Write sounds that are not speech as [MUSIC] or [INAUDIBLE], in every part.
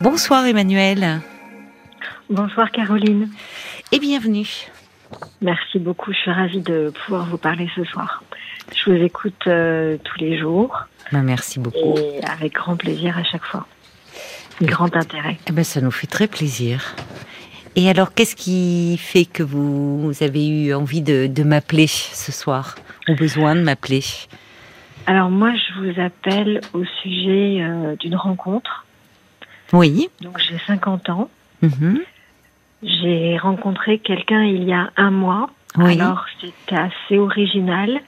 Bonsoir Emmanuel. Bonsoir Caroline. Et bienvenue. Merci beaucoup, je suis ravie de pouvoir vous parler ce soir. Je vous écoute euh, tous les jours. Ben, merci beaucoup. Et avec grand plaisir à chaque fois. Grand intérêt. Eh ben, ça nous fait très plaisir. Et alors, qu'est-ce qui fait que vous, avez eu envie de, m'appeler ce soir Ou besoin de m'appeler? Alors moi, je vous appelle au sujet euh, d'une rencontre oui. Donc j'ai 50 ans. Mhm. J'ai rencontré quelqu'un il y a un mois. Oui. Alors c'était assez original.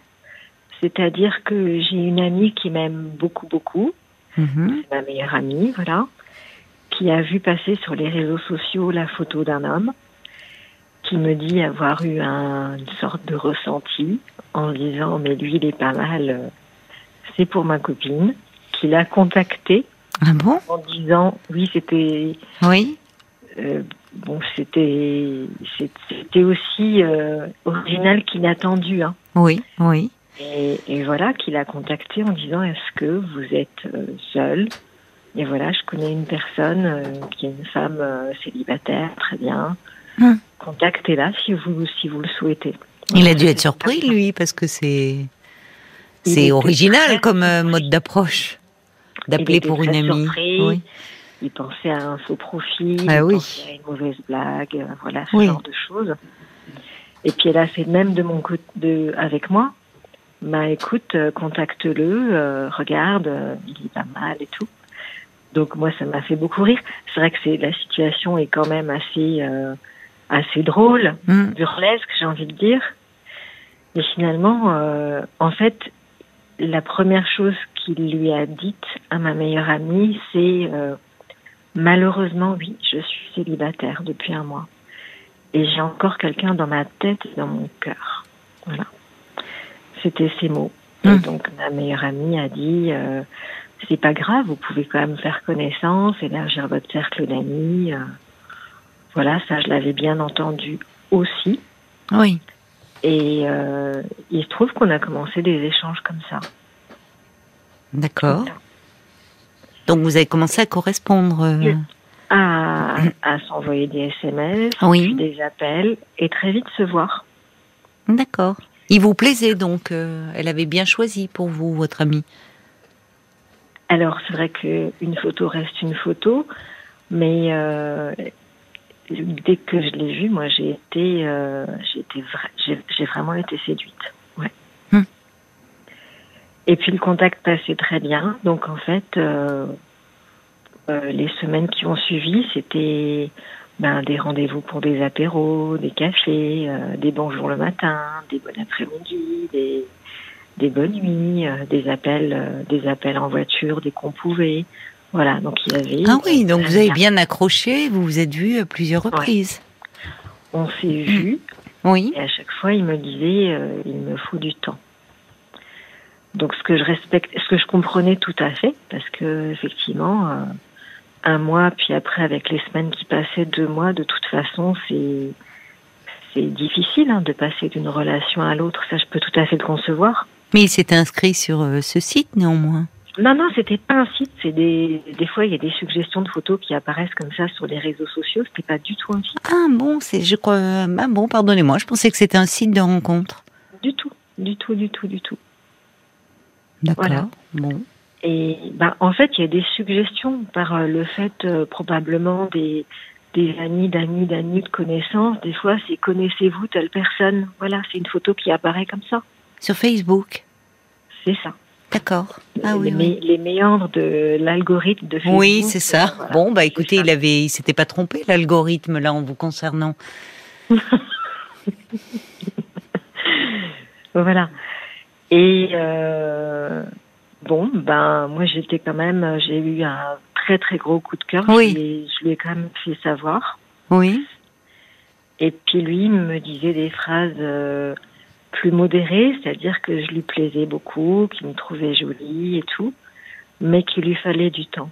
C'est-à-dire que j'ai une amie qui m'aime beaucoup, beaucoup. Mhm. C'est ma meilleure amie, voilà. Qui a vu passer sur les réseaux sociaux la photo d'un homme. Qui me dit avoir eu un, une sorte de ressenti en disant mais lui il est pas mal, euh, c'est pour ma copine. Qui l'a contacté ah bon? En disant, oui, c'était. Oui. Euh, bon, c'était c'était aussi euh, original qu'inattendu. Hein. Oui, oui. Et, et voilà, qu'il a contacté en disant Est-ce que vous êtes euh, seul? Et voilà, je connais une personne qui est une femme célibataire, très bien. Hum. Contactez-la si vous, si vous le souhaitez. Il a dû être surpris, lui, parce que c'est. C'est original comme mode d'approche d'appeler pour une amie. Oui. Il pensait à un faux profil, ah, il oui. pensait à une mauvaise blague, euh, voilà ce genre de choses. Et puis elle a fait même de mon côté, de, avec moi. Bah écoute, euh, contacte-le, euh, regarde, il est pas mal et tout. Donc moi ça m'a fait beaucoup rire. C'est vrai que c'est la situation est quand même assez assez drôle, mm. burlesque, j'ai envie de dire. Mais finalement, en fait, la première chose qu'il lui a dite à ma meilleure amie, c'est euh, malheureusement oui, je suis célibataire depuis un mois et j'ai encore quelqu'un dans ma tête et dans mon cœur. Voilà, c'était ces mots. Et Hum. donc ma meilleure amie a dit euh, c'est pas grave, vous pouvez quand même faire connaissance, élargir votre cercle d'amis. Euh. voilà, ça je l'avais bien entendu aussi. Oui. Et euh, il se trouve qu'on a commencé des échanges comme ça. D'accord. Donc vous avez commencé à correspondre euh... À, à s'envoyer des SMS, oui. des appels, et très vite se voir. D'accord. Il vous plaisait donc euh, Elle avait bien choisi pour vous, votre amie Alors c'est vrai qu'une photo reste une photo, mais euh, dès que je l'ai vue, moi j'ai été, euh, j'ai été vra j'ai vraiment été séduite. Et puis le contact passait très bien, donc en fait, euh, euh, les semaines qui ont suivi, c'était ben, des rendez-vous pour des apéros, des cafés, euh, des bonjours le matin, des bons après-midi, des, des bonnes nuits, euh, des appels, des appels en voiture dès qu'on pouvait. Voilà, donc il y avait. Ah oui, donc vous avez bien accroché, vous vous êtes vu à plusieurs reprises. Ouais. On s'est vu. Oui. Et à chaque fois, il me disait, euh, il me faut du temps. Donc ce que je respecte, ce que je comprenais tout à fait, parce que effectivement, euh, un mois, puis après avec les semaines qui passaient, deux mois, de toute façon, c'est c'est difficile hein, de passer d'une relation à l'autre. Ça, je peux tout à fait le concevoir. Mais il s'était inscrit sur euh, ce site néanmoins. Non, non, c'était pas un site. C'est des, des fois, il y a des suggestions de photos qui apparaissent comme ça sur les réseaux sociaux. C'était pas du tout un site. Ah bon, c'est, je crois, ah bon, pardonnez-moi, je pensais que c'était un site de rencontre. Du tout, du tout, du tout, du tout. D'accord. Voilà. Bon. Et ben, en fait, il y a des suggestions par euh, le fait euh, probablement des, des amis, d'amis, d'amis, de connaissances. Des fois, c'est connaissez-vous telle personne? Voilà, c'est une photo qui apparaît comme ça. Sur Facebook. C'est ça. D'accord. Ah oui, les, oui. les méandres de l'algorithme de Facebook. Oui, c'est ça. Voilà, bon, bah écoutez, il avait, il s'était pas trompé l'algorithme là en vous concernant. [LAUGHS] [LAUGHS] voilà. Et euh, bon, ben moi j'étais quand même, j'ai eu un très très gros coup de cœur. Oui. Je, lui, je lui ai quand même fait savoir. Oui. Et puis lui me disait des phrases euh, plus modérées, c'est-à-dire que je lui plaisais beaucoup, qu'il me trouvait jolie et tout, mais qu'il lui fallait du temps.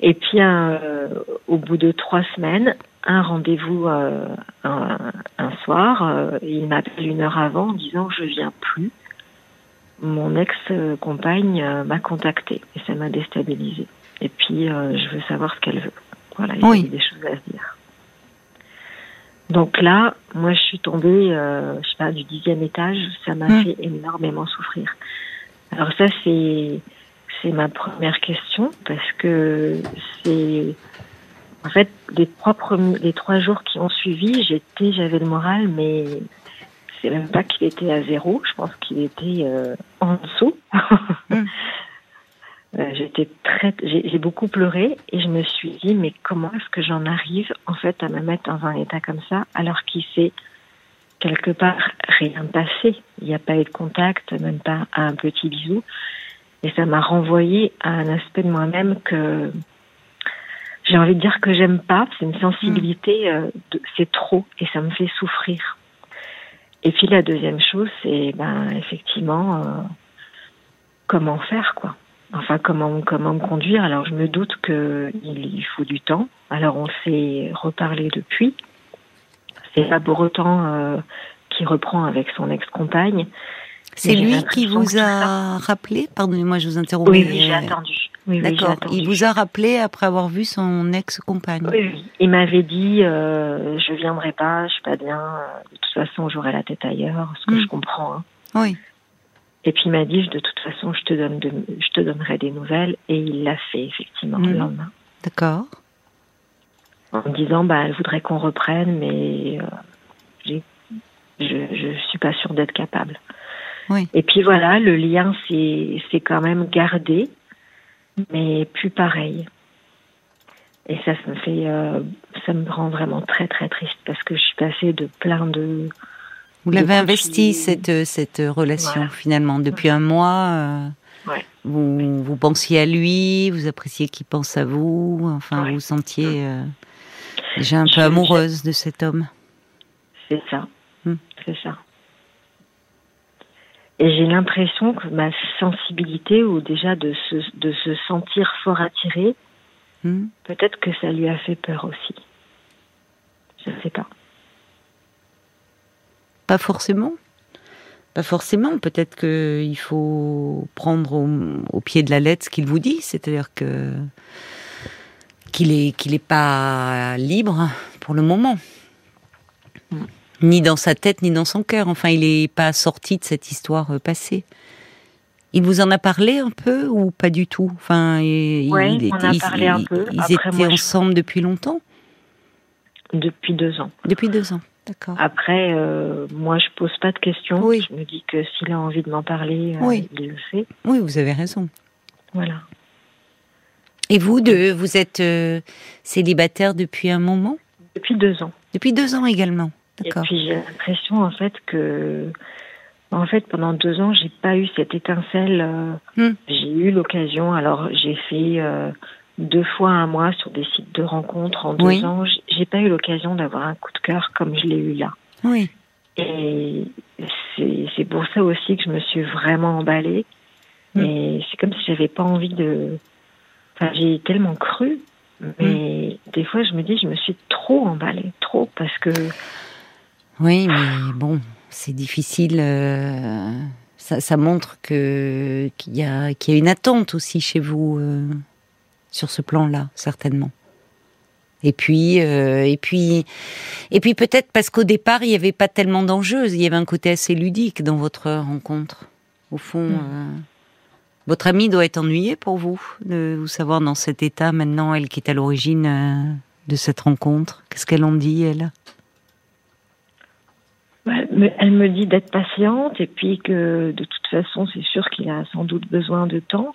Et puis euh, au bout de trois semaines, un rendez-vous euh, un, un, soir, euh, il m'appelle une heure avant en disant je viens plus. Mon ex-compagne m'a contacté et ça m'a déstabilisée. Et puis, je veux savoir ce qu'elle veut. Voilà, il y a des choses à se dire. Donc là, moi, je suis tombée, je sais pas, du dixième étage. Ça m'a hmm. fait énormément souffrir. Alors ça, c'est c'est ma première question parce que c'est en fait les trois premiers, les trois jours qui ont suivi, j'étais, j'avais le moral, mais c'est même pas qu'il était à zéro. Je pense qu'il était euh, en dessous. [LAUGHS] Mm. Euh, j'étais très, j'ai beaucoup pleuré et je me suis dit mais comment est-ce que j'en arrive en fait à me mettre dans un état comme ça alors qu'il s'est quelque part rien passé. Il n'y a pas eu de contact, même pas un petit bisou. Et ça m'a renvoyé à un aspect de moi-même que j'ai envie de dire que j'aime pas. C'est une sensibilité, euh, c'est trop et ça me fait souffrir. Et puis la deuxième chose, c'est ben effectivement euh, comment faire quoi. Enfin comment comment me conduire. Alors je me doute que il, faut du temps. Alors on s'est reparlé depuis. C'est pas pour autant euh, qui reprend avec son ex-compagne. C'est lui qui vous a rappelé? Pardonnez-moi, je vous interromps. Oui, oui j'ai attendu. D'accord. il vous a rappelé après avoir vu son ex-compagne? Oui, Il m'avait dit euh, je viendrai pas, je suis pas bien. De toute façon, j'aurai la tête ailleurs, ce que hmm. je comprends. Hein. Oui. Et puis il m'a dit de toute façon, je te donne, je te donnerai des nouvelles, et il l'a fait effectivement le hmm. lendemain. D'accord. En me disant bah elle voudrait qu'on reprenne, mais euh, je je suis pas sûre d'être capable. Et puis voilà, le lien c'est quand même gardé, mais plus pareil. Et ça, ça me fait, euh, ça me rend vraiment très très triste parce que je suis passée de plein de. Vous l'avez investi cette cette relation finalement depuis un mois. Euh, vous vous pensiez à lui, vous appréciez qu'il pense à vous. Enfin, vous vous sentiez euh, déjà un peu amoureuse de cet homme. C'est ça, hmm. c'est ça. Et j'ai l'impression que ma sensibilité, ou déjà de se, de se sentir fort attiré, hmm. peut-être que ça lui a fait peur aussi. Je ne sais pas. Pas forcément. Pas forcément. Peut-être qu'il faut prendre au, pied de la lettre ce qu'il vous dit, c'est-à-dire que qu'il est qu'il est pas libre pour le moment. Hmm ni dans sa tête, ni dans son cœur. Enfin, il n'est pas sorti de cette histoire euh, passée. Il vous en a parlé un peu ou pas du tout? Enfin, il, on a parlé un peu. Ils étaient ensemble depuis longtemps? Depuis deux ans. Depuis deux ans, d'accord. Après, euh, moi, je pose pas de questions. Oui. Je me dis que s'il a envie de m'en parler, euh, il le fait. Oui, vous avez raison. Voilà. Et vous, de, vous êtes célibataire depuis un moment? Depuis deux ans. Depuis deux ans également. Et puis j'ai l'impression en fait que en fait pendant deux ans j'ai pas eu cette étincelle. Euh, hmm. J'ai eu l'occasion. Alors j'ai fait euh, deux fois un mois sur des sites de rencontres en deux ans. J'ai pas eu l'occasion d'avoir un coup de cœur comme je l'ai eu là. Oui. Et c'est pour ça aussi que je me suis vraiment emballée. Hmm. Et c'est comme si j'avais pas envie de. Enfin, j'ai tellement cru, mais hmm. des fois je me dis je me suis trop emballée, trop parce que oui, mais bon, c'est difficile. Euh, ça, montre que qu'il y a qu'il y a une attente aussi chez vous euh, sur ce plan-là, certainement. Et puis, euh, et puis, et puis peut-être parce qu'au départ il n'y avait pas tellement d'enjeux, il y avait un côté assez ludique dans votre rencontre. Au fond, mm. votre amie doit être ennuyée pour vous de vous savoir dans cet état maintenant, elle qui est à l'origine de cette rencontre. Qu'est-ce qu'elle en dit, elle? Elle me dit d'être patiente et puis que de toute façon, c'est sûr qu'il a sans doute besoin de temps.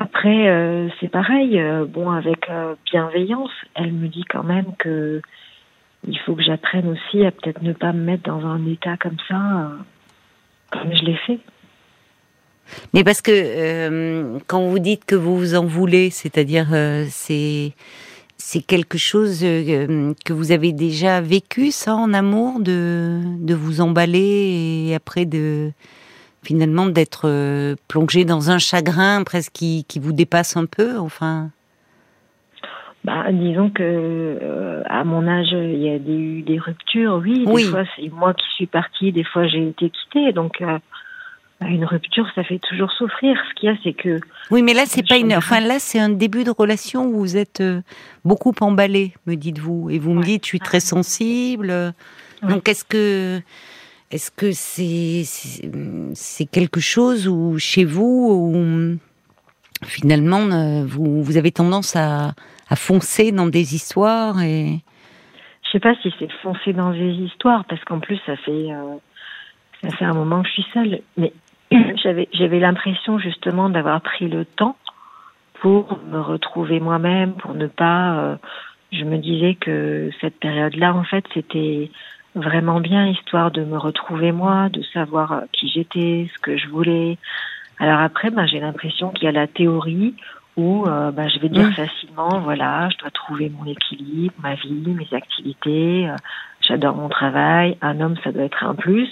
Après, euh, c'est pareil. Euh, bon, avec euh, bienveillance, elle me dit quand même que il faut que j'apprenne aussi à peut-être ne pas me mettre dans un état comme ça, comme je l'ai fait. Mais parce que quand vous dites que vous vous en voulez, c'est-à-dire c'est c'est quelque chose euh, que vous avez déjà vécu, ça, en amour, de, de vous emballer et après de finalement d'être euh, plongé dans un chagrin presque qui, qui, vous dépasse un peu, enfin? Bah, disons que euh, à mon âge, il y a eu des ruptures, oui. Des fois, c'est moi qui suis partie, des fois j'ai été quittée, donc bah, une rupture, ça fait toujours souffrir. Ce qu'il y a, c'est que. Oui, mais là, c'est pas une. Enfin, là, c'est un début de relation où vous êtes euh, beaucoup emballé, me dites-vous, et vous me dites, je suis très sensible. Donc, est-ce que, est-ce que c'est, c'est quelque chose où chez vous, où finalement, euh, vous, vous avez tendance à, à foncer dans des histoires et. Je sais pas si c'est foncer dans des histoires, parce qu'en plus, ça fait. Euh, ça fait un moment que je suis seule, mais [CLEARS THROAT] j'avais j'avais l'impression justement d'avoir pris le temps pour me retrouver moi-même, pour ne pas. Euh, je me disais que cette période-là, en fait, c'était vraiment bien, histoire de me retrouver moi, de savoir euh, qui j'étais, ce que je voulais. Alors après, ben, j'ai l'impression qu'il y a la théorie où euh, ben, je vais dire mmh. facilement, voilà, je dois trouver mon équilibre, ma vie, mes activités. J'adore mon travail. Un homme, ça doit être un plus.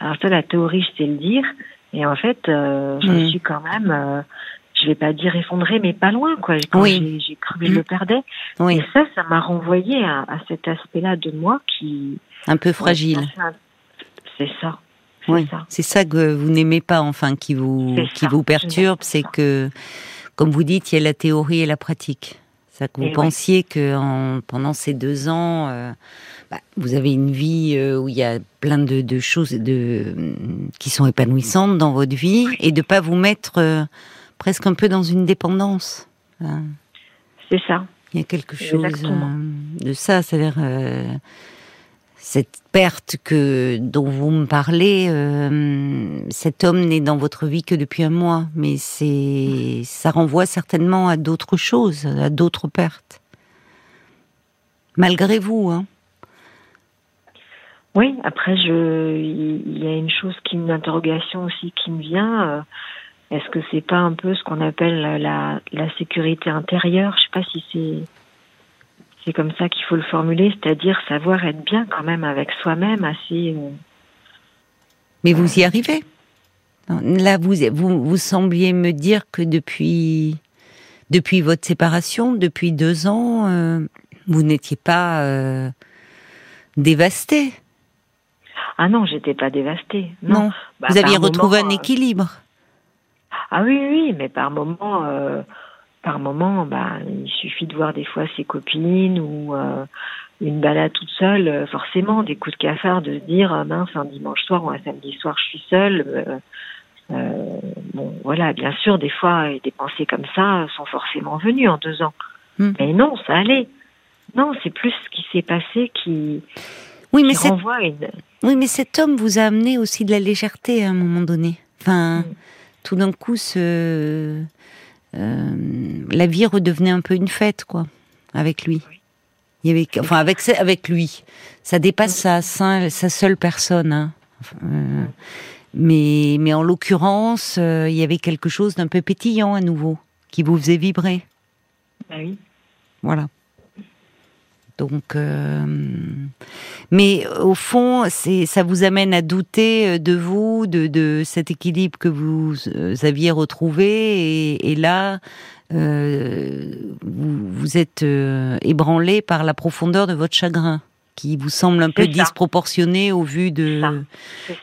Alors ça, la théorie, je sais le dire. Et en fait, euh, je mm. suis quand même, euh, je vais pas dire effondrée, mais pas loin, quoi. Quand j'ai cru que je le mm. perdais. Oui. Et ça, ça m'a renvoyé à, à cet aspect-là de moi qui... Un peu fragile. C'est ça. Oui, c'est ça que vous n'aimez pas, enfin, qui vous, qui vous perturbe, c'est que, comme vous dites, il y a la théorie et la pratique. Que vous pensiez que en, pendant ces deux ans, euh, bah, vous avez une vie euh, où il y a plein de, choses de, qui sont épanouissantes dans votre vie et de pas vous mettre euh, presque un peu dans une dépendance. Hein. C'est ça. Il y a quelque chose de ça, c'est-à-dire cette perte que dont vous me parlez. cet homme n'est dans votre vie que depuis un mois, mais c'est ça renvoie certainement à d'autres choses, à d'autres pertes. Malgré vous, hein. Oui, après, il y a une chose qui, interrogation aussi qui me vient. Euh, est-ce que c'est pas un peu ce qu'on appelle la, la sécurité intérieure? Je sais pas si c'est c'est comme ça qu'il faut le formuler, c'est-à-dire savoir être bien quand même avec soi-même, assez. Mais vous y arrivez. Là, vous, vous vous sembliez me dire que depuis depuis votre séparation, depuis deux ans, euh, vous n'étiez pas euh, dévasté. Ah non, j'étais pas dévastée. Non. Bah, Vous aviez retrouvé un euh, équilibre. Ah oui, oui, mais par moment, euh, par moment, bah, il suffit de voir des fois ses copines ou euh, une balade toute seule, forcément, des coups de cafard, de se dire, ah, mince, un dimanche soir ou un samedi soir, je suis seule. bon, voilà, bien sûr, des fois, des pensées comme ça sont forcément venues en deux ans. Hmm. Mais non, ça allait. Non, c'est plus ce qui s'est passé qui, oui, mais Oui, mais cet homme vous a amené aussi de la légèreté à un moment donné. Enfin, mm. tout d'un coup, ce... Euh, la vie redevenait un peu une fête, quoi, avec lui. Il y avait, enfin, avec, avec lui. Ça dépasse sa, sa, seule personne. Hein. Euh, mais, mais en l'occurrence, euh, il y avait quelque chose d'un peu pétillant à nouveau, qui vous faisait vibrer. Bah oui. Voilà. Donc, euh, mais au fond, c'est ça vous amène à douter euh, de vous, de, cet équilibre que vous euh, aviez retrouvé, et, là, vous, êtes ébranlé par la profondeur de votre chagrin, qui vous semble un peu disproportionné au vu de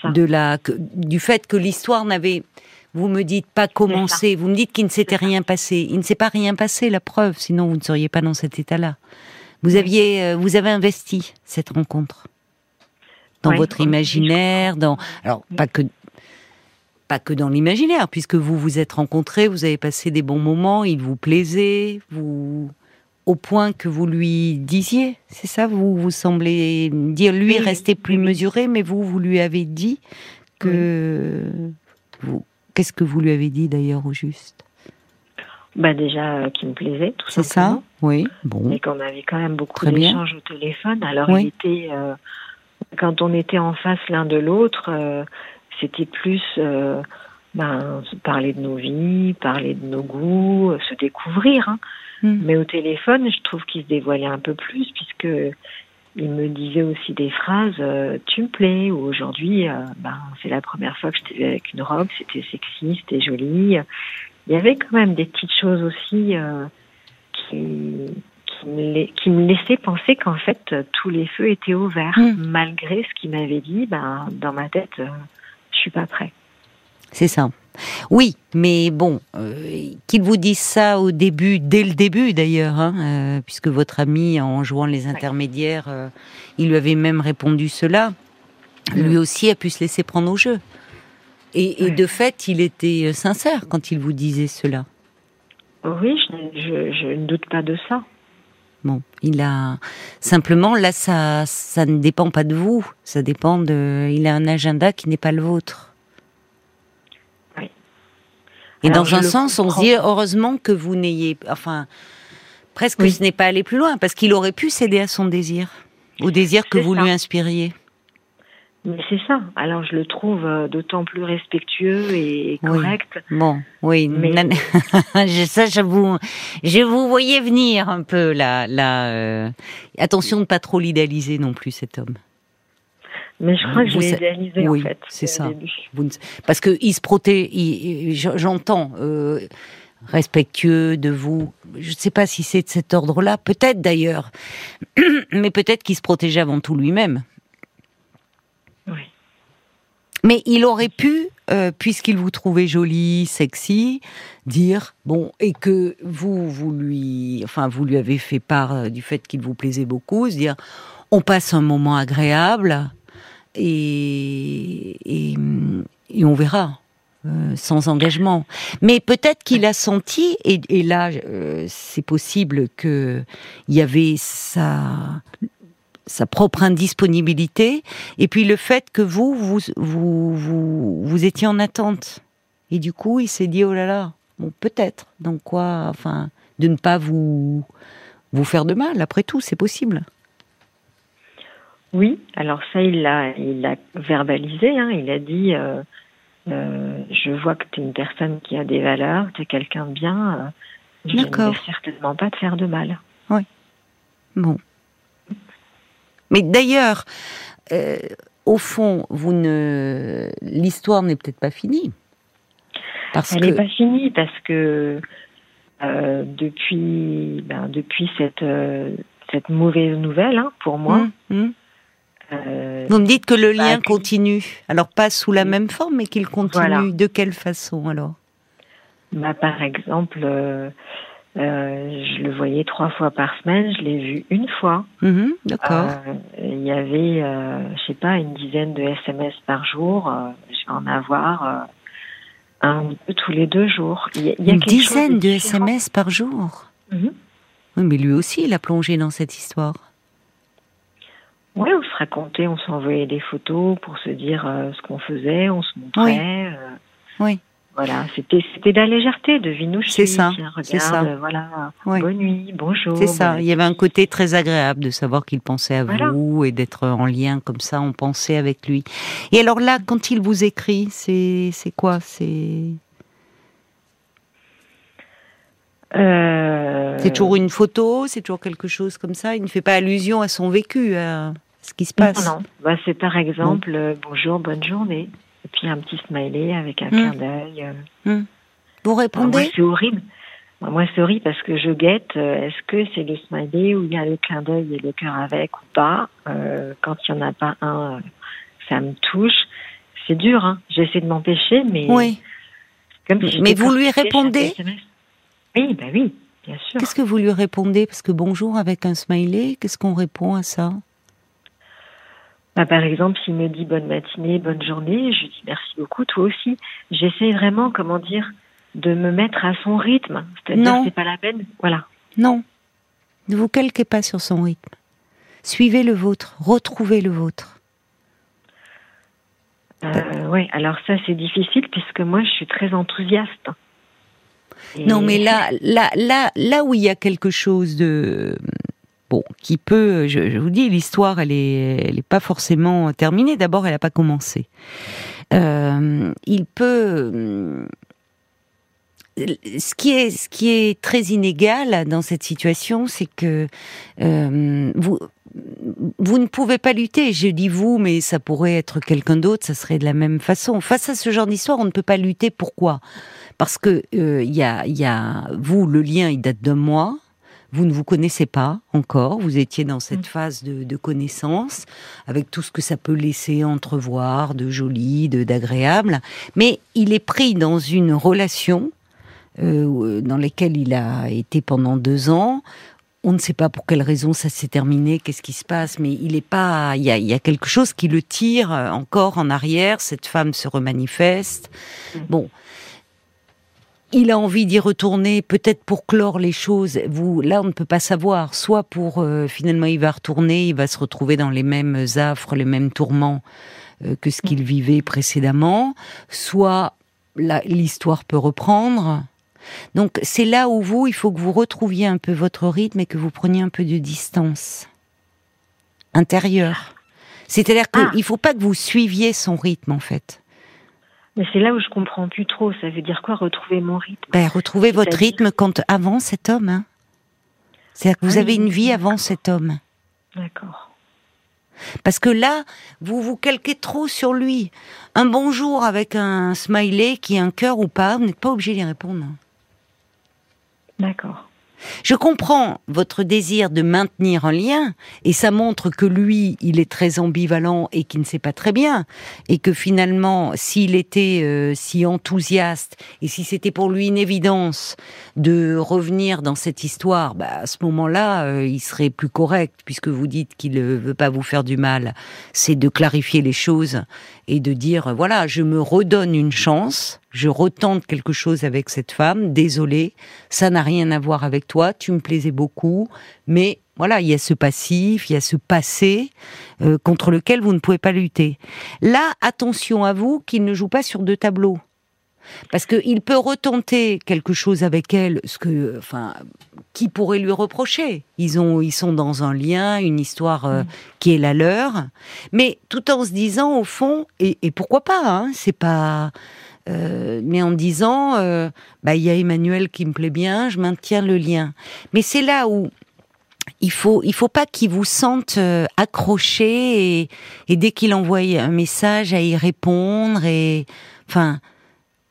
de la du fait que l'histoire n'avait vous me dites pas commencé, vous me dites qu'il ne s'était rien passé. Il ne s'est pas rien passé, la preuve, sinon vous ne seriez pas dans cet état-là. Vous aviez, euh, vous avez investi cette rencontre dans votre imaginaire, dans alors pas que pas que dans l'imaginaire, puisque vous vous êtes rencontrés, vous avez passé des bons moments, il vous plaisait, vous au point que vous lui disiez, c'est ça Vous vous semblez dire lui rester plus mesuré, mais vous vous lui avez dit que vous qu'est-ce que vous lui avez dit d'ailleurs au juste? Bah déjà euh, qui me plaisait, tout C'est ça, oui. Bon. Et qu'on avait quand même beaucoup d'échanges au téléphone. Alors il était, euh, quand on était en face l'un de l'autre, euh, c'était plus ben, parler de nos vies, parler de nos goûts, se découvrir. Hein. Hmm. Mais au téléphone, je trouve qu'il se dévoilait un peu plus puisque il me disait aussi des phrases tu me plais ou aujourd'hui ben c'est la première fois que je t'ai vu avec une robe c'était sexy c'était joli il y avait quand même des petites choses aussi euh, qui, qui, me, qui, me, laissaient penser qu'en fait tous les feux étaient ouverts, mm. malgré ce qu'il m'avait dit. Ben, dans ma tête, euh, je suis pas prêt. C'est ça. Oui, mais bon, euh, qu'il vous dise ça au début, dès le début d'ailleurs, hein, euh, puisque votre ami, en jouant les intermédiaires, euh, il lui avait même répondu cela. Lui aussi a pu se laisser prendre au jeu. Et, de fait, il était sincère quand il vous disait cela. Oui, je, ne doute pas de ça. Bon, il a simplement là, ça, ça ne dépend pas de vous. Ça dépend de. Il a un agenda qui n'est pas le vôtre. Et dans un sens, on se dit heureusement que vous n'ayez, enfin, presque ce n'est pas allé plus loin, parce qu'il aurait pu céder à son désir, au désir que vous lui inspiriez. Mais c'est ça. Alors je le trouve euh, d'autant plus respectueux et correct. Bon, oui. Mais... [LAUGHS] ça, je vous, je vous voyais venir un peu là. là euh, Attention de pas trop l'idéaliser non plus cet homme. Mais je crois que je l'ai idéalisé oui, en fait. c'est ça. Parce que il se protège. J'entends. Euh, respectueux de vous. Je ne sais pas si c'est de cet ordre-là, peut-être d'ailleurs, [CLEARS THROAT] mais peut-être qu'il se protégeait avant tout lui-même. Mais il aurait pu, euh, puisqu'il vous trouvait jolie, sexy, dire bon et que vous vous lui, enfin vous lui avez fait part euh, du fait qu'il vous plaisait beaucoup, se dire on passe un moment agréable et, et, on verra. Euh, sans engagement. Mais peut-être qu'il a senti, et, là, c'est possible qu'il y avait sa, sa propre indisponibilité, et puis le fait que vous, vous, vous, vous, vous étiez en attente. Et du coup, il s'est dit, oh là là, bon, peut-être. Donc quoi, enfin, de ne pas vous, vous faire de mal, après tout, c'est possible. Oui, alors ça, il l'a, il l'a verbalisé. Hein, il a dit euh, euh, Je vois que tu es une personne qui a des valeurs, tu es quelqu'un de bien. Euh, je ne vais certainement pas te faire de mal. Oui. Bon. Mais d'ailleurs, au fond, vous ne, l'histoire n'est peut-être pas finie. Parce Elle n'est pas finie parce que depuis, ben, depuis cette, cette mauvaise nouvelle, hein, pour moi, hum, hum. Euh, Vous me dites que le lien continue. Alors pas sous la même forme, mais qu'il continue. De quelle façon alors? Bah, Par exemple, euh, euh, je le voyais trois fois par semaine. Je l'ai vu une fois. Mhm, d'accord. Il y avait, je sais pas, une dizaine de SMS par jour. je vais en avoir un ou deux tous les deux jours. Il y a, une dizaine de, SMS par jour. Mhm. Oui, mais lui aussi, il a plongé dans cette histoire. Oui, on se racontait, on s'envoyait des photos pour se dire euh, ce qu'on faisait, on se montrait. Oui. Euh, oui. Voilà, c'était c'était de la légèreté, de vie C'est ça. C'est ça. Voilà. Bonne nuit, bonjour. C'est ça. Il y avait un côté très agréable de savoir qu'il pensait à vous et d'être en lien comme ça, on pensait avec lui. Et alors là, quand il vous écrit, c'est c'est quoi? C'est euh... C'est toujours une photo, c'est toujours quelque chose comme ça? Il ne fait pas allusion à son vécu ce qui se passe? Non, Bah, c'est par exemple euh, bonjour, bonne journée. Et puis un petit smiley avec un hmm. clin d'œil. Euh. Hmm. Vous répondez? C'est horrible. Moi, c'est horrible parce que je guette. Euh, est-ce que c'est le smiley où il y a le clin d'œil et le cœur avec ou pas Quand il n'y en a pas un, ça me touche. C'est dur. Hein. J'essaie de m'empêcher, mais. Oui. mais vous lui répondez? Oui, bah oui, bien sûr. Qu'est-ce que vous lui répondez? Parce que bonjour avec un smiley, qu'est-ce qu'on répond à ça? Bah, par exemple, s'il me dit bonne matinée, bonne journée, je lui dis merci beaucoup, toi aussi. J'essaie vraiment, comment dire, de me mettre à son rythme. C'est-à-dire c'est pas la peine. Voilà. Non. Ne vous calquez pas sur son rythme. Suivez le vôtre, retrouvez le vôtre. Euh, oui, alors ça c'est difficile puisque moi je suis très enthousiaste. Non, mais là, là, là, là où il y a quelque chose de bon, qui peut, je, vous dis, l'histoire, elle est, elle est pas forcément terminée. D'abord, elle n'a pas commencé. Euh, il peut, euh, ce qui est, ce qui est très inégal dans cette situation, c'est que euh, vous, vous ne pouvez pas lutter. Je dis vous, mais ça pourrait être quelqu'un d'autre. Ça serait de la même façon. Face à ce genre d'histoire, on ne peut pas lutter. Pourquoi? Parce que il y a, y a vous, le lien, il date d'un mois vous ne vous connaissez pas encore, vous étiez dans cette mm. phase de, connaissance, avec tout ce que ça peut laisser entrevoir de joli, de d'agréable, mais il est pris dans une relation euh, dans laquelle il a été pendant deux ans. On ne sait pas pour quelle raison ça s'est terminé, qu'est-ce qui se passe, mais il est pas. Il y, a, il y a quelque chose qui le tire encore en arrière. Cette femme se remanifeste. Mm. Bon, il a envie d'y retourner, peut-être pour clore les choses. Vous, là, on ne peut pas savoir. Soit pour euh, finalement, il va retourner, il va se retrouver dans les mêmes affres, les mêmes tourments euh, que ce qu'il vivait précédemment. Soit l'histoire peut reprendre. Donc c'est là où vous, il faut que vous retrouviez un peu votre rythme et que vous preniez un peu de distance intérieure. C'est-à-dire qu'il ah. ne faut pas que vous suiviez son rythme en fait. Mais c'est là où je comprends plus trop. Ça veut dire quoi retrouver mon rythme? Ben, Retrouver votre rythme quand avant cet homme. Hein. C'est-à-dire que vous ah avez une vie avant cet homme. D'accord. Parce que là, vous vous calquez trop sur lui. Un bonjour avec un smiley qui est un cœur ou pas, vous n'êtes pas obligé d'y répondre. D'accord. Je comprends votre désir de maintenir un lien, et ça montre que lui, il est très ambivalent et qu'il ne sait pas très bien, et que finalement, s'il était euh, si enthousiaste, et si c'était pour lui une évidence de revenir dans cette histoire, bah, à ce moment-là, euh, il serait plus correct, puisque vous dites qu'il ne veut pas vous faire du mal, c'est de clarifier les choses et de dire, voilà, je me redonne une chance, je retente quelque chose avec cette femme, désolé, ça n'a rien à voir avec toi, tu me plaisais beaucoup, mais voilà, il y a ce passif, il y a ce passé euh, contre lequel vous ne pouvez pas lutter. Là, attention à vous qu'il ne joue pas sur deux tableaux. Parce qu'il peut retenter quelque chose avec elle, ce que, enfin, qui pourrait lui reprocher Ils ont, ils sont dans un lien, une histoire euh, mm. qui est la leur, mais tout en se disant au fond, et, pourquoi pas hein, C'est pas, euh, mais en disant, euh, bah il y a Emmanuel qui me plaît bien, je maintiens le lien. Mais c'est là où il faut, il faut pas qu'il vous sente accroché et, et dès qu'il envoie un message à y répondre et, enfin,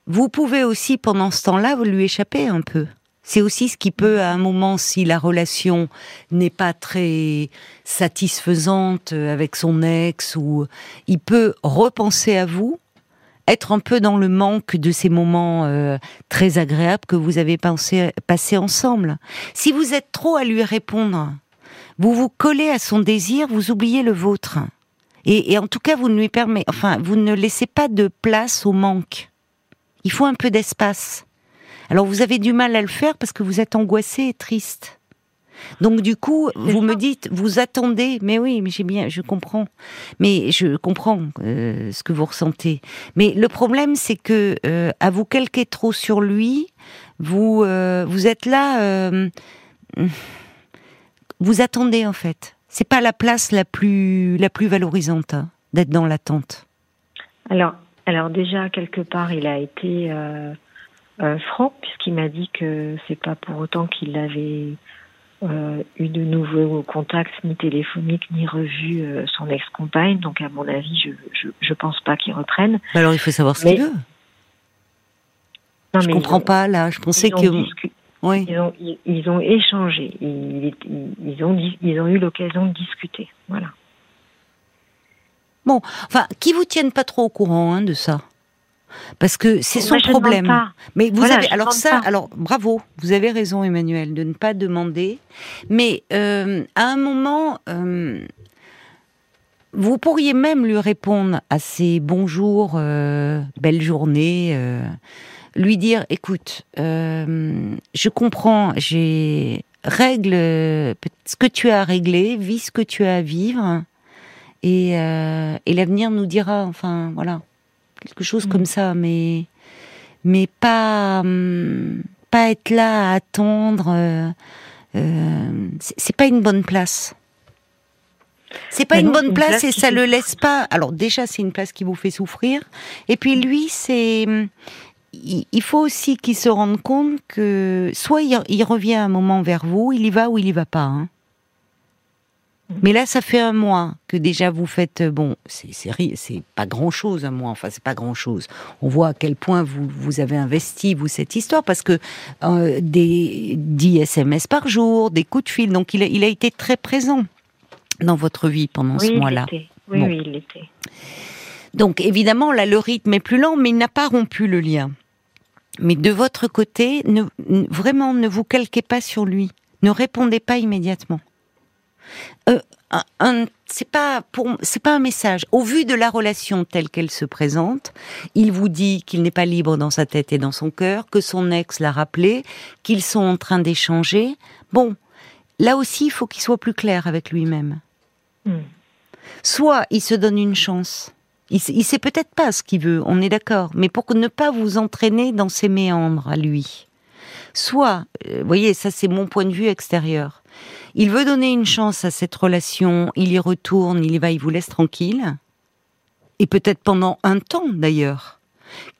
vous pouvez aussi pendant ce temps-là vous lui échapper un peu. C'est aussi ce qui peut, à un moment, si la relation n'est pas très satisfaisante avec son ex, ou il peut repenser à vous être un peu dans le manque de ces moments euh, très agréables que vous avez pensé, passés ensemble. Si vous êtes trop à lui répondre, vous vous collez à son désir, vous oubliez le vôtre. Et, et en tout cas, vous ne lui permettez, enfin, vous ne laissez pas de place au manque. Il faut un peu d'espace. Alors vous avez du mal à le faire parce que vous êtes angoissé et triste. Donc du coup, vous me dites, vous attendez, mais oui, mais j'ai bien, je comprends, mais je comprends euh, ce que vous ressentez. Mais le problème, c'est que euh, à vous calquer trop sur lui, vous euh, vous êtes là, [LAUGHS] vous attendez en fait. C'est pas la place la plus la plus valorisante hein, d'être dans l'attente. Alors, alors déjà quelque part, il a été franc puisqu'il m'a dit que c'est pas pour autant qu'il avait euh, eu de nouveaux contacts, ni téléphoniques, ni revu euh, son ex-compagne. Donc, à mon avis, je je, je pense pas qu'il reprenne. Alors, il faut savoir ce qu'il veut. Non, je comprends pas là. Je pensais que. Oui. Ils ont, ils, ont échangé. Ils, ils, ont, ils ont eu l'occasion de discuter. Voilà. Bon, enfin, qui vous tiennent pas trop au courant hein, de ça? Parce que c'est son problème. Mais vous avez alors ça, alors bravo, vous avez raison Emmanuel de ne pas demander. Mais euh, à un moment, euh, vous pourriez même lui répondre à ces bonjours, euh, belle journée, lui dire, écoute, je comprends, j'ai règle ce que tu as à régler, vis ce que tu as à vivre, et, et l'avenir nous dira, enfin voilà quelque chose comme mm. ça, mais mais pas hum, pas être là à attendre. Euh, euh, c'est pas une bonne place. C'est pas une bonne place, et ça le laisse pas. Alors déjà, c'est une place qui vous fait souffrir. Et puis lui, c'est hum, il faut aussi qu'il se rende compte que soit il, revient un moment vers vous, il y va ou il y va pas. Hein. Mais là, ça fait un mois que déjà vous faites. euh, Bon, c'est pas grand chose un mois. Enfin, c'est pas grand chose. On voit à quel point vous vous avez investi vous cette histoire parce que euh, des 10 SMS par jour, des coups de fil. Donc, il a, il a été très présent dans votre vie pendant Oui, ce mois-là. Oui, Bon. oui, il l'était. Donc évidemment, là, le rythme est plus lent, mais il n'a pas rompu le lien. Mais de votre côté, ne, vraiment, ne vous calquez pas sur lui. Ne répondez pas immédiatement. Euh, un, un- c'est pas pour, c'est pas un message. Au vu de la relation telle qu'elle se présente, il vous dit qu'il n'est pas libre dans sa tête et dans son cœur, que son ex l'a rappelé, qu'ils sont en train d'échanger. Bon, là aussi, il faut qu'il soit plus clair avec lui-même Hmm. soit il se donne une chance. Il, sait- il sait peut-être pas ce qu'il veut, on est d'accord, mais pour ne pas vous entraîner dans ses méandres à lui. Soit, euh, vous voyez, ça c'est mon point de vue extérieur. Il veut donner une chance à cette relation, il y retourne, il y va, il vous laisse tranquille. Et peut-être pendant un temps d'ailleurs.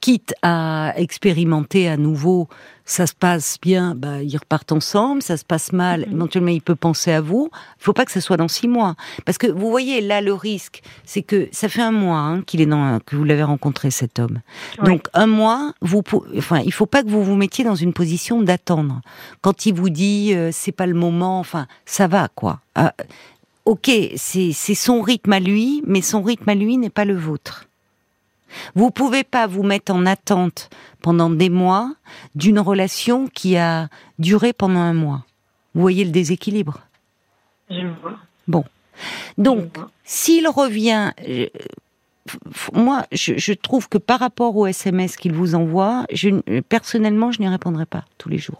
Quitte à expérimenter à nouveau, ça se passe bien, bah, ils repartent ensemble, ça se passe mal, Mhm. éventuellement il peut penser à vous. Il faut pas que ça soit dans six mois. Parce que vous voyez, là, le risque, c'est que ça fait un mois hein, qu'il est dans, que vous l'avez rencontré, cet homme. Oui. Donc, un mois, vous, enfin, il faut pas que vous vous mettiez dans une position d'attendre. Quand il vous dit, euh, c'est pas le moment, enfin, ça va, quoi. Ah, ok, c'est c'est son rythme à lui, mais son rythme à lui n'est pas le vôtre. Vous pouvez pas vous mettre en attente pendant des mois d'une relation qui a duré pendant un mois. Vous voyez le déséquilibre? Je vois. Bon. Donc, s'il revient, euh, moi, je, je trouve que par rapport au SMS qu'il vous envoie, je, personnellement, je n'y répondrai pas tous les jours.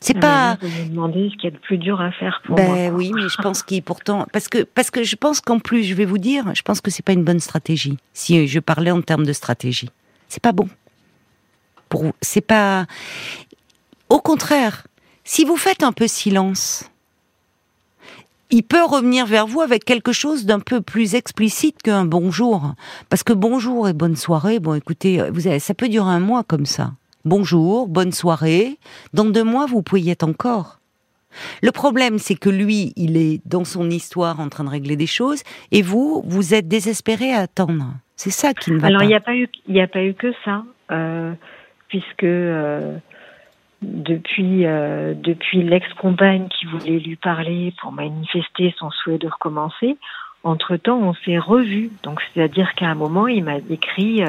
C'est pas. Vous me demandez ce qu'il y a de plus dur à faire pour moi. Ben oui, mais je pense qu'il pourtant parce que parce que je pense qu'en plus, je vais vous dire, je pense que c'est pas une bonne stratégie. Si je parlais en termes de stratégie, c'est pas bon. Pour vous, c'est pas. Au contraire, si vous faites un peu silence, il peut revenir vers vous avec quelque chose d'un peu plus explicite qu'un bonjour. Parce que bonjour et bonne soirée, bon écoutez, vous avez, ça peut durer un mois comme ça. Bonjour, bonne soirée. Dans deux mois, vous pouvez y être encore. Le problème, c'est que lui, il est dans son histoire en train de régler des choses, et vous, vous êtes désespéré à attendre. C'est ça qui ne va Alors, pas. il n'y a pas eu, il n'y a pas eu que ça, euh, puisque euh, depuis, euh, depuis l'ex-compagne qui voulait lui parler pour manifester son souhait de recommencer, entre-temps, on s'est revus. Donc, c'est-à-dire qu'à un moment, il m'a écrit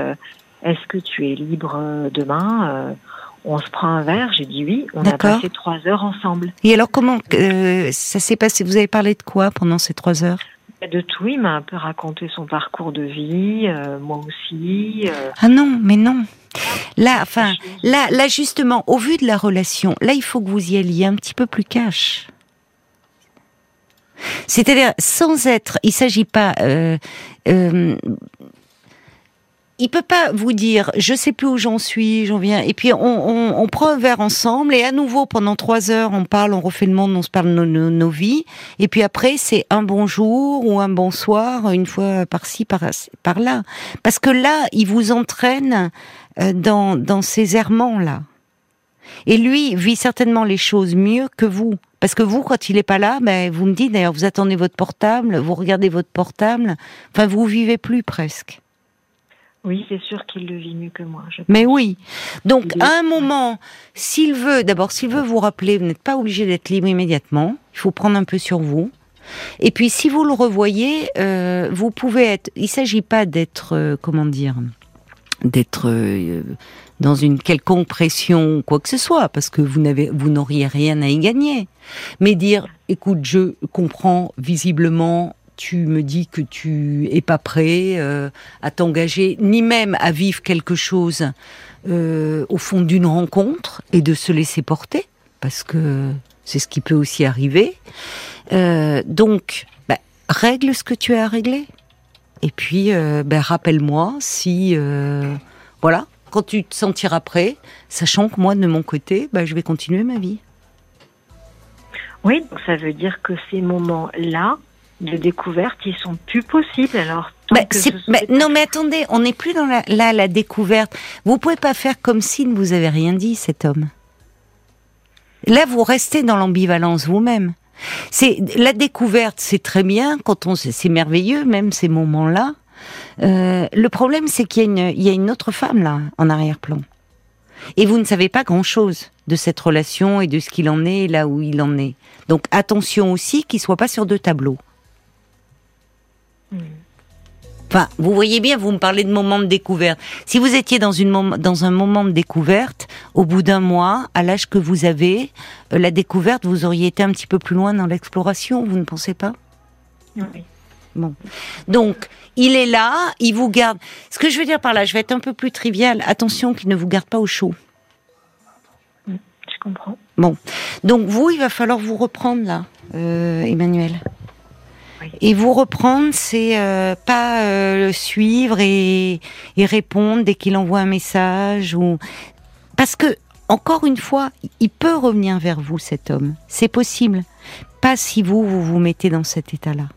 Est-ce que tu es libre euh, demain Euh, On se prend un verre? J'ai dit oui. On a passé trois heures ensemble. Et alors, comment euh, ça s'est passé? Vous avez parlé de quoi pendant ces trois heures? De tout, il m'a un peu raconté son parcours de vie, euh, moi aussi. euh, Ah non, mais non. Là, enfin, là, là justement, au vu de la relation, là, il faut que vous y alliez un petit peu plus cash. C'est-à-dire, sans être, il s'agit pas. Euh, euh, il peut pas vous dire, je sais plus où j'en suis, j'en viens, et puis on, on, on prend un verre ensemble, et à nouveau pendant trois heures, on parle, on refait le monde, on se parle nos, nos, nos vies, et puis après c'est un bonjour ou un bonsoir, une fois par-ci, par, par là, parce que là, il vous entraîne euh, dans, dans ces errements là. Et lui vit certainement les choses mieux que vous. Parce que vous, quand il est pas là, ben, vous me dites d'ailleurs, vous attendez votre portable, vous regardez votre portable, enfin, vous vivez plus presque. Oui, c'est sûr qu'il le vit mieux que moi. Je Mais oui. Donc, à un moment, s'il veut, d'abord, s'il veut vous rappeler, vous n'êtes pas obligé d'être libre immédiatement. Il faut prendre un peu sur vous. Et puis, si vous le revoyez, euh, vous pouvez être. Il s'agit pas d'être, euh, comment dire, d'être euh, dans une quelconque pression quoi que ce soit, parce que vous n'avez, vous n'auriez rien à y gagner. Mais dire, écoute, je comprends visiblement. Tu me dis que tu es pas prêt euh, à t'engager, ni même à vivre quelque chose euh, au fond d'une rencontre et de se laisser porter, parce que c'est ce qui peut aussi arriver. Euh, donc, bah, règle ce que tu as à régler. Et puis, bah, rappelle-moi si, voilà, quand tu te sentiras prêt, sachant que moi, de mon côté, bah, je vais continuer ma vie. Oui, donc ça veut dire que ces moments-là de découverte, ils sont plus possibles. Alors, Bah, c'est- bah, non, mais attendez, on n'est plus dans la, là la découverte. Vous pouvez pas faire comme s'il ne vous avait rien dit, cet homme. Là, vous restez dans l'ambivalence vous-même. C'est la découverte, c'est très bien quand on, c'est merveilleux même ces moments-là. Euh, le problème, c'est qu'il y, a une- il y a une autre femme là en arrière-plan, et vous ne savez pas grand-chose de cette relation et de ce qu'il en est, là où il en est. Donc attention aussi qu'il soit pas sur deux tableaux. Enfin, vous voyez bien, vous me parlez de moment de découverte. Si vous étiez dans, une dans un moment de découverte, au bout d'un mois, à l'âge que vous avez, euh, la découverte, vous auriez été un petit peu plus loin dans l'exploration, vous ne pensez pas? Oui. Bon. Donc, il est là, il vous garde. Ce que je veux dire par là, je vais être un peu plus trivial. Attention qu'il ne vous garde pas au chaud. Je comprends. Bon. Donc, vous, il va falloir vous reprendre là, euh, Emmanuel. Oui. Et vous reprendre, c'est euh, pas euh, le suivre et, et répondre dès qu'il envoie un message ou parce que encore une fois, il peut revenir vers vous cet homme. C'est possible. Pas si vous vous vous mettez dans cet état-là.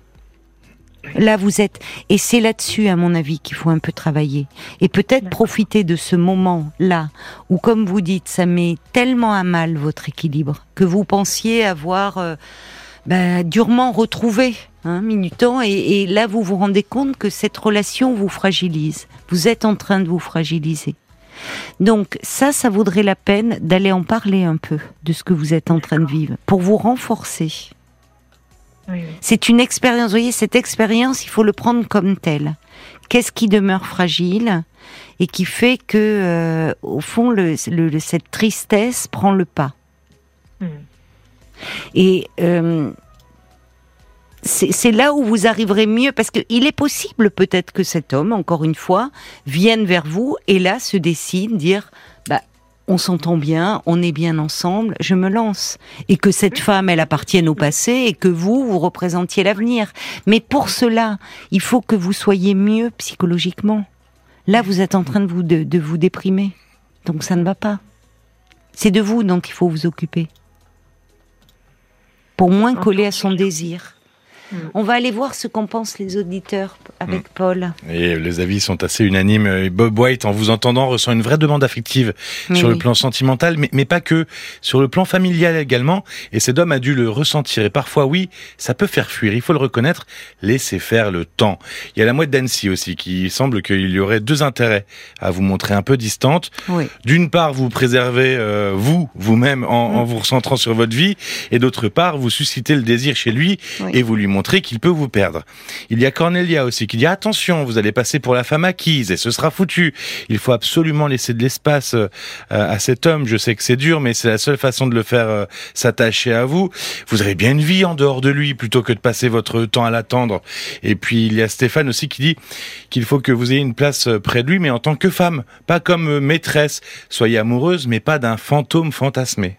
Là, vous êtes, et c'est là-dessus, à mon avis, qu'il faut un peu travailler. Et peut-être profiter de ce moment-là, où, comme vous dites, ça met tellement à mal votre équilibre, que vous pensiez avoir euh, ben, durement retrouvé, hein, minutant, et, et là, vous vous rendez compte que cette relation vous fragilise. Vous êtes en train de vous fragiliser. Donc ça, ça vaudrait la peine d'aller en parler un peu de ce que vous êtes en train de vivre, pour vous renforcer. Oui, oui. C'est une expérience. Vous voyez, cette expérience, il faut le prendre comme telle. Qu'est-ce qui demeure fragile et qui fait que, euh, au fond, le, le- cette tristesse prend le pas? Hmm. Et euh, c'est là où vous arriverez mieux, parce qu'il est possible peut-être que cet homme, encore une fois, vienne vers vous et là se décide, dire, bah, on s'entend bien, on est bien ensemble, je me lance. Et que cette femme, elle appartienne au passé et que vous, vous représentiez l'avenir. Mais pour cela, il faut que vous soyez mieux psychologiquement. Là, vous êtes en train de vous, de, de vous déprimer. Donc ça ne va pas. C'est de vous dont il faut vous occuper. Pour moins coller à son désir. Mm. On va aller voir ce qu'en pensent les auditeurs avec Paul. Et les avis sont assez unanimes. Et Bob White, en vous entendant, ressent une vraie demande affective sur le plan sentimental, mais, mais pas que, sur le plan familial également. Et cet homme a dû le ressentir. Et parfois, oui, ça peut faire fuir. Il faut le reconnaître. Laissez faire le temps. Il y a la mouette d'Annecy aussi, qui semble qu'il y aurait deux intérêts à vous montrer un peu distante. Oui. D'une part, vous préservez euh, vous, vous-même, en, Mm. en vous recentrant sur votre vie, et d'autre part, vous suscitez le désir chez lui Oui. et vous lui montrez qu'il peut vous perdre. Il y a Cornelia aussi qui dit attention, vous allez passer pour la femme acquise et ce sera foutu. Il faut absolument laisser de l'espace euh, à cet homme. Je sais que c'est dur, mais c'est la seule façon de le faire euh, s'attacher à vous. Vous avez bien une vie en dehors de lui plutôt que de passer votre temps à l'attendre. Et puis il y a Stéphane aussi qui dit qu'il faut que vous ayez une place euh, près de lui, mais en tant que femme, pas comme maîtresse. Soyez amoureuse, mais pas d'un fantôme fantasmé.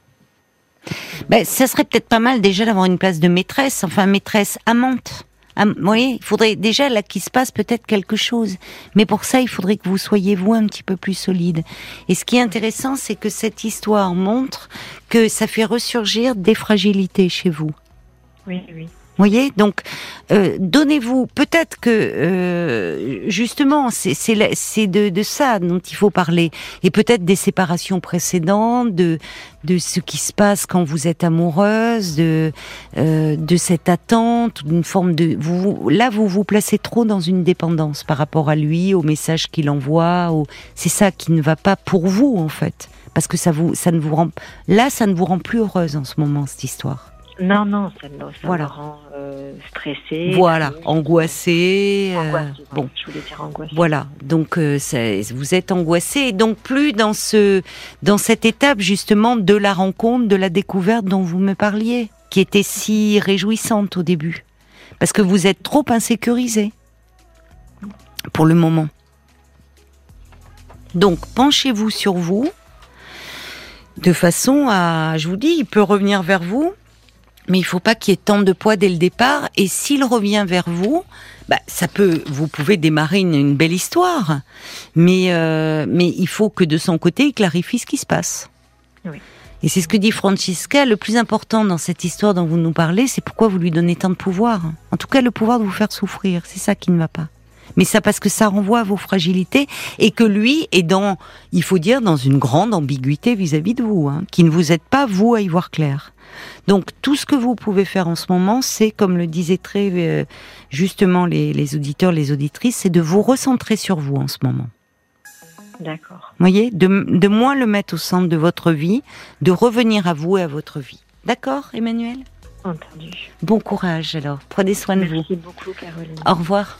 Ben, ça serait peut-être pas mal déjà d'avoir une place de maîtresse, enfin maîtresse amante. Am- vous voyez, il faudrait déjà là qu'il se passe peut-être quelque chose. Mais pour ça, il faudrait que vous soyez vous un petit peu plus solide. Et ce qui est intéressant, c'est que cette histoire montre que ça fait ressurgir des fragilités chez vous. Oui, oui. Voyez donc euh, donnez-vous peut-être que euh, justement c'est de, de ça dont il faut parler. Et peut-être des séparations précédentes de de ce qui se passe quand vous êtes amoureuse de euh, de cette attente d'une forme de vous- là vous vous placez trop dans une dépendance par rapport à lui au message qu'il envoie au c'est ça qui ne va pas pour vous en fait. Parce que ça vous ça ne vous rend là ça ne vous rend plus heureuse en ce moment cette histoire Non, non, ça, me- ça Voilà. me rend euh, stressée. Voilà, euh, angoissée, bon, Je voulais dire angoissée. voilà. Donc euh, vous êtes angoissé et donc plus dans ce dans cette étape justement de la rencontre, de la découverte dont vous me parliez, qui était si réjouissante au début, parce que vous êtes trop insécurisé pour le moment. Donc penchez-vous sur vous de façon à, je vous dis, il peut revenir vers vous, mais il faut pas qu'il y ait tant de poids dès le départ. Et s'il revient vers vous, bah, ça peut, vous pouvez démarrer une, une belle histoire, mais euh, mais il faut que de son côté, il clarifie ce qui se passe. Oui. Et c'est ce que dit Francisca. Le plus important dans cette histoire dont vous nous parlez, c'est pourquoi vous lui donnez tant de pouvoir. En tout cas, le pouvoir de vous faire souffrir, c'est ça qui ne va pas. Mais ça parce que ça renvoie à vos fragilités et que lui est dans, il faut dire, dans une grande ambiguïté vis-à-vis de vous, hein, qui ne vous aide pas, vous, à y voir clair. Donc tout ce que vous pouvez faire en ce moment, c'est, comme le disaient très euh, justement les, les auditeurs, les auditrices, c'est de vous recentrer sur vous en ce moment. D'accord. voyez, de, de moins le mettre au centre de votre vie, de revenir à vous et à votre vie. D'accord, Emmanuel? Entendu. Bon courage alors. Prenez soin de vous. Merci beaucoup, Caroline. Au revoir.